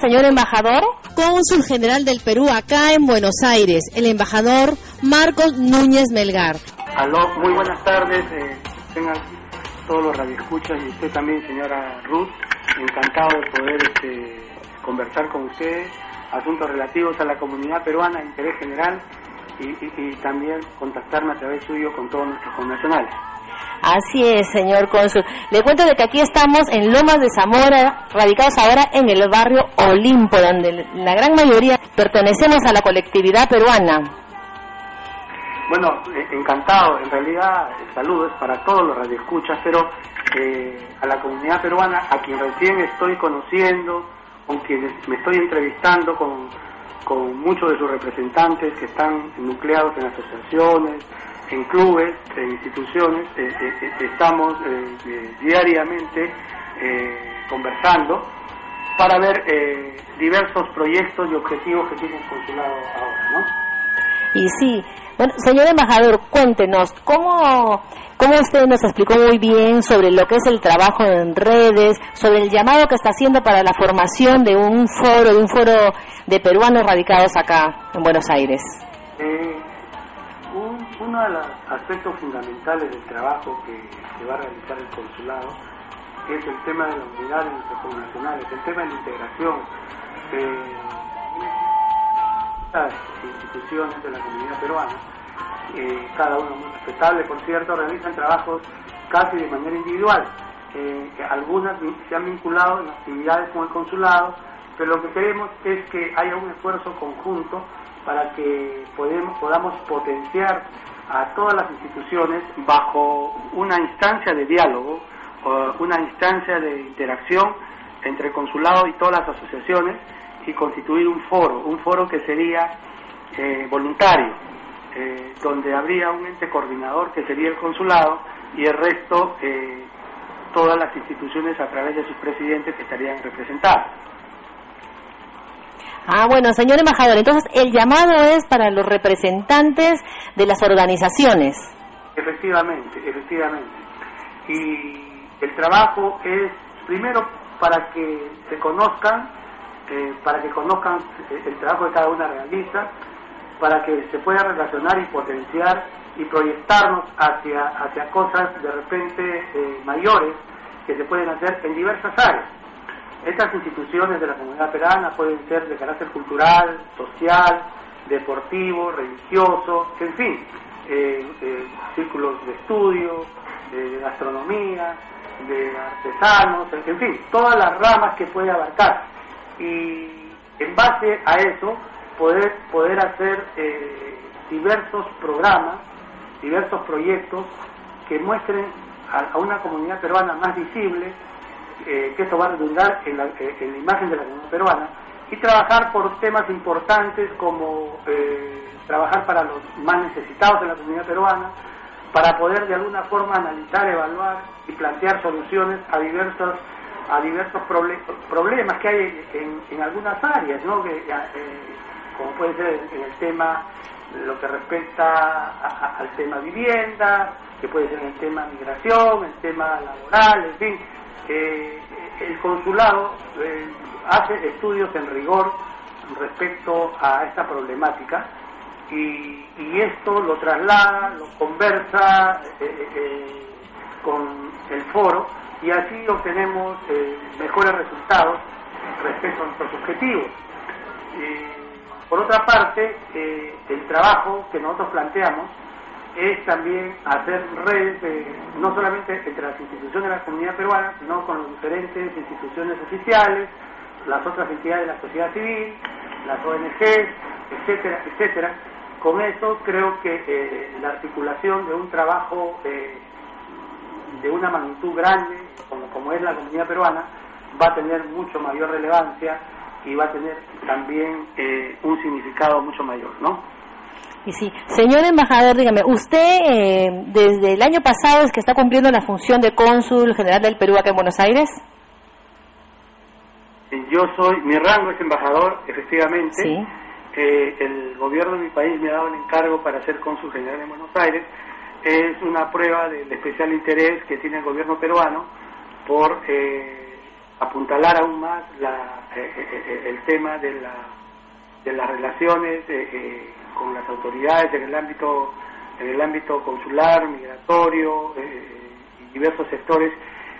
Señor embajador. Cónsul General del Perú acá en Buenos Aires, el embajador Marcos Núñez Melgar. Aló, muy buenas tardes. Eh, tengan todos los radioescuchas y usted también, señora Ruth. Encantado de poder este, conversar con ustedes asuntos relativos a la comunidad peruana de interés general y, y también contactarme a través suyo con todos nuestros connacionales. Así es, señor cónsul. Le cuento de que aquí estamos en Lomas de Zamora, radicados ahora en el barrio Olimpo, donde la gran mayoría pertenecemos a la colectividad peruana. Bueno, eh, encantado. En realidad, saludos para todos los radioescuchas, pero eh, a la comunidad peruana, a quien recién estoy conociendo, con quienes me estoy entrevistando, con, con muchos de sus representantes que están nucleados en asociaciones, en clubes, en instituciones, eh, eh, eh, estamos diariamente conversando para ver diversos proyectos y objetivos que tiene el consulado ahora, ¿no? Y sí, bueno, señor embajador, cuéntenos, ¿cómo, ¿cómo usted nos explicó muy bien sobre lo que es el trabajo en redes, sobre el llamado que está haciendo para la formación de un foro, de un foro de peruanos radicados acá en Buenos Aires? Uno de los aspectos fundamentales del trabajo que, va a realizar el consulado es el tema de la unidad de el tema de la integración. las instituciones de la comunidad peruana, eh, cada uno muy respetable, por cierto, realizan trabajos casi de manera individual. Eh, algunas se han vinculado en actividades con el consulado, pero lo que queremos es que haya un esfuerzo conjunto para que podamos potenciar a todas las instituciones bajo una instancia de diálogo, una instancia de interacción entre el consulado y todas las asociaciones y constituir un foro, un foro que sería eh, voluntario, eh, donde habría un ente coordinador que sería el consulado y el resto eh, todas las instituciones a través de sus presidentes que estarían representadas. Ah, bueno, señor embajador, entonces el llamado es para los representantes de las organizaciones. Efectivamente, efectivamente. Y el trabajo es primero para que se conozcan, eh, para que conozcan el trabajo que cada una realiza, para que se pueda relacionar y potenciar y proyectarnos hacia, hacia cosas de repente eh, mayores que se pueden hacer en diversas áreas. Estas instituciones de la comunidad peruana pueden ser de carácter cultural, social, deportivo, religioso, en fin, eh, eh, círculos de estudio, de gastronomía, de artesanos, en fin, todas las ramas que puede abarcar. Y en base a eso, poder, poder hacer eh, diversos programas, diversos proyectos que muestren a una comunidad peruana más visible, eh, que esto va a redundar en la, eh, en la, imagen de la comunidad peruana, y trabajar por temas importantes como eh, trabajar para los más necesitados de la comunidad peruana, para poder de alguna forma analizar, evaluar y plantear soluciones a diversos a diversos problemas que hay en, en, algunas áreas, ¿no? que, como puede ser en el tema lo que respecta al tema vivienda, que puede ser en el tema migración, el tema laboral, en fin, eh, el consulado eh, hace estudios en rigor respecto a esta problemática y, esto lo traslada, lo conversa eh, con el foro y así obtenemos mejores resultados respecto a nuestros objetivos. por otra parte, el trabajo que nosotros planteamos es también hacer redes, no solamente entre las instituciones de la comunidad peruana, sino con las diferentes instituciones oficiales, las otras entidades de la sociedad civil, las ONGs, etcétera, etcétera. Con eso creo que eh, la articulación de un trabajo eh, de una magnitud grande, como, como es la comunidad peruana, va a tener mucho mayor relevancia y va a tener también eh, un significado mucho mayor, ¿no? Y sí, señor embajador, dígame, usted eh, desde el año pasado es que está cumpliendo la función de cónsul general del Perú acá en Buenos Aires. Yo soy, mi rango es embajador, efectivamente. Eh, el gobierno de mi país me ha dado el encargo para ser cónsul general en Buenos Aires. Es una prueba del especial interés que tiene el gobierno peruano por eh, apuntalar aún más la, el tema de, la, de las relaciones con las autoridades en el ámbito en el ámbito consular, migratorio y diversos sectores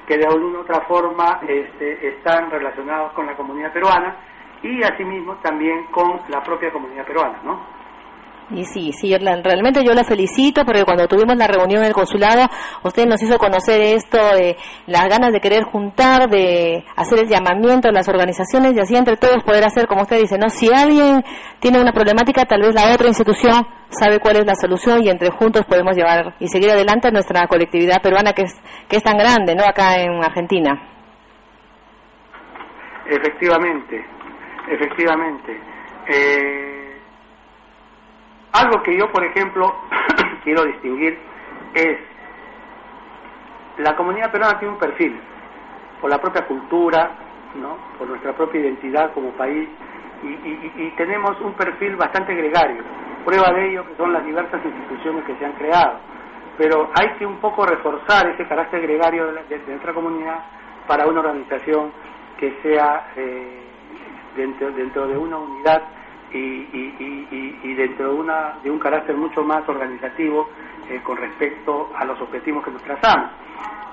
que de alguna u otra forma este, están relacionados con la comunidad peruana y asimismo también con la propia comunidad peruana, ¿no? Y sí, sí, realmente yo la felicito porque cuando tuvimos la reunión en el consulado, usted nos hizo conocer esto, de las ganas de querer juntar, de hacer el llamamiento a las organizaciones y así entre todos poder hacer, como usted dice, ¿no? Si alguien tiene una problemática, tal vez la otra institución sabe cuál es la solución y entre juntos podemos llevar y seguir adelante nuestra colectividad peruana que es, que es tan grande, ¿no? Acá en Argentina. Efectivamente, efectivamente. Eh algo que yo, por ejemplo, quiero distinguir es la comunidad peruana tiene un perfil por la propia cultura, ¿no? por nuestra propia identidad como país y, tenemos un perfil bastante gregario. Prueba de ello que son las diversas instituciones que se han creado. Pero hay que un poco reforzar ese carácter gregario de, nuestra comunidad para una organización que sea eh, dentro, dentro de una unidad y, dentro de, una, de un carácter mucho más organizativo eh, con respecto a los objetivos que nos trazamos.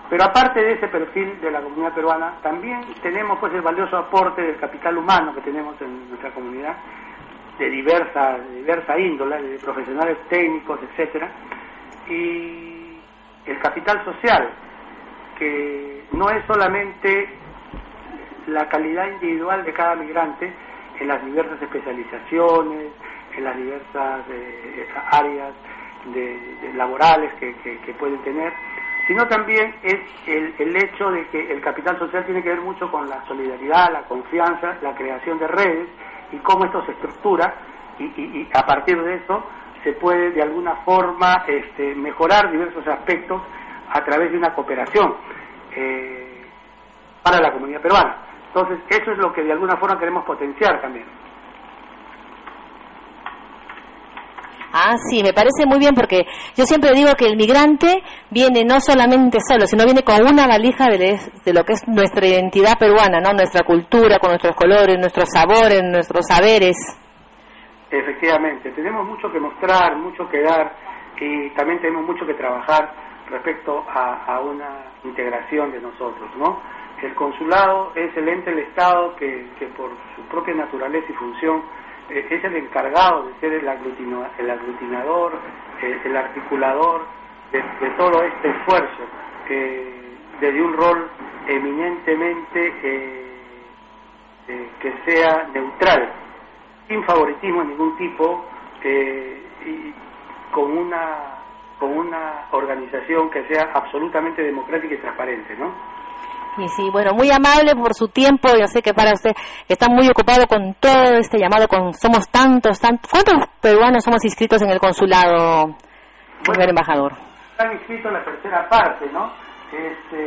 Pero aparte de ese perfil de la comunidad peruana, también tenemos pues el valioso aporte del capital humano que tenemos en nuestra comunidad, de diversa, de diversa índole, de profesionales técnicos, etcétera, y el capital social, que no es solamente la calidad individual de cada migrante, en las diversas especializaciones, en las diversas eh, áreas de, laborales que, pueden tener, sino también es el, el, hecho de que el capital social tiene que ver mucho con la solidaridad, la confianza, la creación de redes y cómo esto se estructura y, a partir de eso se puede de alguna forma este, mejorar diversos aspectos a través de una cooperación eh, para la comunidad peruana. Entonces, eso es lo que de alguna forma queremos potenciar también. Ah, sí, me parece muy bien porque yo siempre digo que el migrante viene no solamente solo, sino viene con una valija de, lo que es nuestra identidad peruana, ¿no? Nuestra cultura, con nuestros colores, nuestros sabores, nuestros saberes. Efectivamente, tenemos mucho que mostrar, mucho que dar y también tenemos mucho que trabajar respecto a, a una integración de nosotros, ¿no? El consulado es el ente del Estado que, por su propia naturaleza y función eh, es el encargado de ser el, el aglutinador, eh, el articulador de, todo este esfuerzo, que desde un rol eminentemente eh, que sea neutral, sin favoritismo de ningún tipo, y con una con una organización que sea absolutamente democrática y transparente, ¿no? Y sí, bueno, muy amable por su tiempo. Yo sé que para usted está muy ocupado con todo este llamado, con somos tantos, tantos. ¿Cuántos peruanos somos inscritos en el consulado, señor embajador? Están inscritos la tercera parte, ¿no? Este,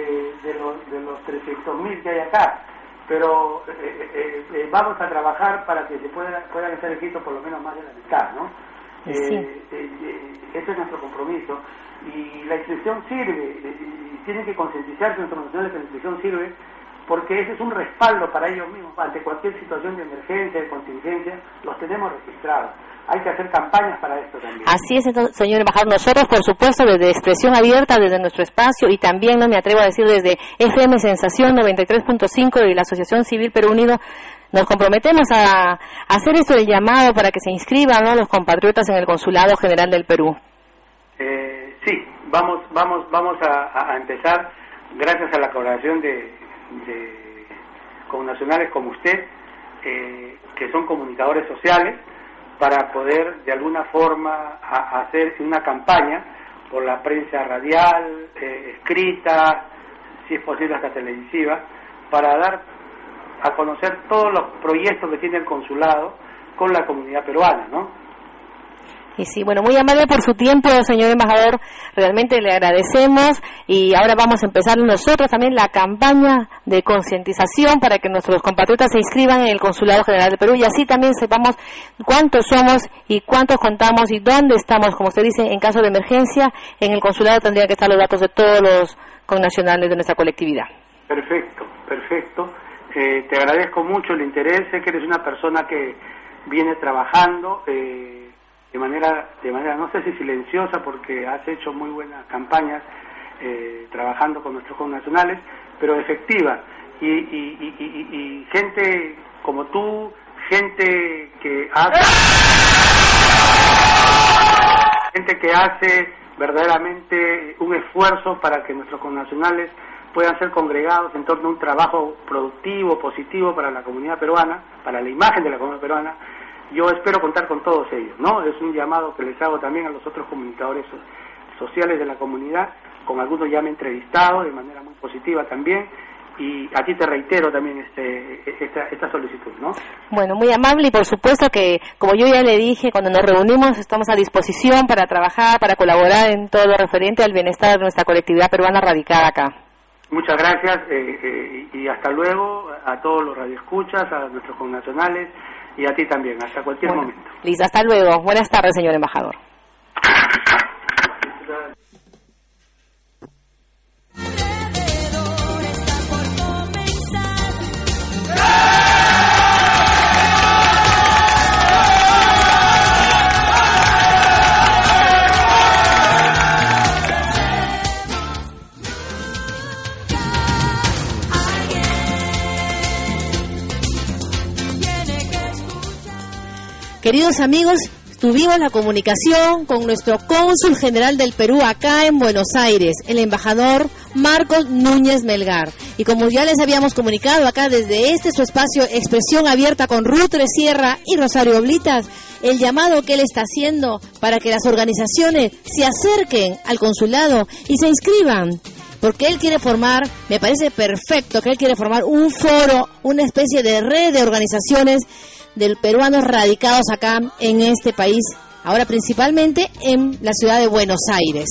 de los, de los 300.000 que hay acá. Pero eh, eh, eh, vamos a trabajar para que se puedan, puedan estar inscritos por lo menos más de la mitad, ¿no? Ese es nuestro compromiso. Y la inscripción sirve tienen que concientizarse nuestros nacionales que la inscripción sirve porque ese es un respaldo para ellos mismos. Ante cualquier situación de emergencia, de contingencia, los tenemos registrados. Hay que hacer campañas para esto también. Así es, señor embajador. Nosotros, por supuesto, desde Expresión Abierta, desde nuestro espacio y también, no me atrevo a decir, desde FM Sensación 93.5 y la Asociación Civil Perú Unido, nos comprometemos a, hacer esto del llamado para que se inscriban los compatriotas en el Consulado General del Perú. Eh, sí, vamos, vamos, vamos a, empezar, gracias a la colaboración de, de connacionales como usted, eh, que son comunicadores sociales, para poder de alguna forma hacer una campaña por la prensa radial, eh, escrita, si es posible hasta televisiva, para dar a conocer todos los proyectos que tiene el consulado con la comunidad peruana, ¿no? Y sí, bueno, muy amable por su tiempo, señor embajador. Realmente le agradecemos y ahora vamos a empezar nosotros también la campaña de concientización para que nuestros compatriotas se inscriban en el Consulado General de Perú y así también sepamos cuántos somos y cuántos contamos y dónde estamos, como usted dice, en caso de emergencia. En el consulado tendrían que estar los datos de todos los connacionales de nuestra colectividad. Perfecto, perfecto. Te agradezco mucho el interés, sé que eres una persona que viene trabajando eh, de manera, de manera, no sé si silenciosa, porque has hecho muy buenas campañas eh, trabajando con nuestros connacionales, pero efectiva. Y, y, gente como tú, gente que hace, gente que hace verdaderamente un esfuerzo para que nuestros connacionales puedan ser congregados en torno a un trabajo productivo, positivo para la comunidad peruana, para la imagen de la comunidad peruana. Yo espero contar con todos ellos, ¿no? Es un llamado que les hago también a los otros comunicadores sociales de la comunidad, con algunos ya me he entrevistado de manera muy positiva también, y a ti te reitero también este, esta, esta, solicitud, ¿no? Bueno, muy amable y por supuesto que, como yo ya le dije, cuando nos reunimos estamos a disposición para trabajar, para colaborar en todo lo referente al bienestar de nuestra colectividad peruana radicada acá. Muchas gracias eh, eh, y hasta luego a todos los radioescuchas, a nuestros connacionales y a ti también, hasta cualquier momento. Listo, hasta luego. Buenas tardes, señor embajador. Queridos amigos, tuvimos la comunicación con nuestro cónsul general del Perú acá en Buenos Aires, el embajador Marcos Núñez Melgar. Y como ya les habíamos comunicado acá desde este su espacio Expresión Abierta con Ruth Sierra y Rosario Oblitas, el llamado que él está haciendo para que las organizaciones se acerquen al consulado y se inscriban porque él quiere formar, me parece perfecto que él quiere formar un foro, una especie de red de organizaciones de peruanos radicados acá en este país, ahora principalmente en la ciudad de Buenos Aires.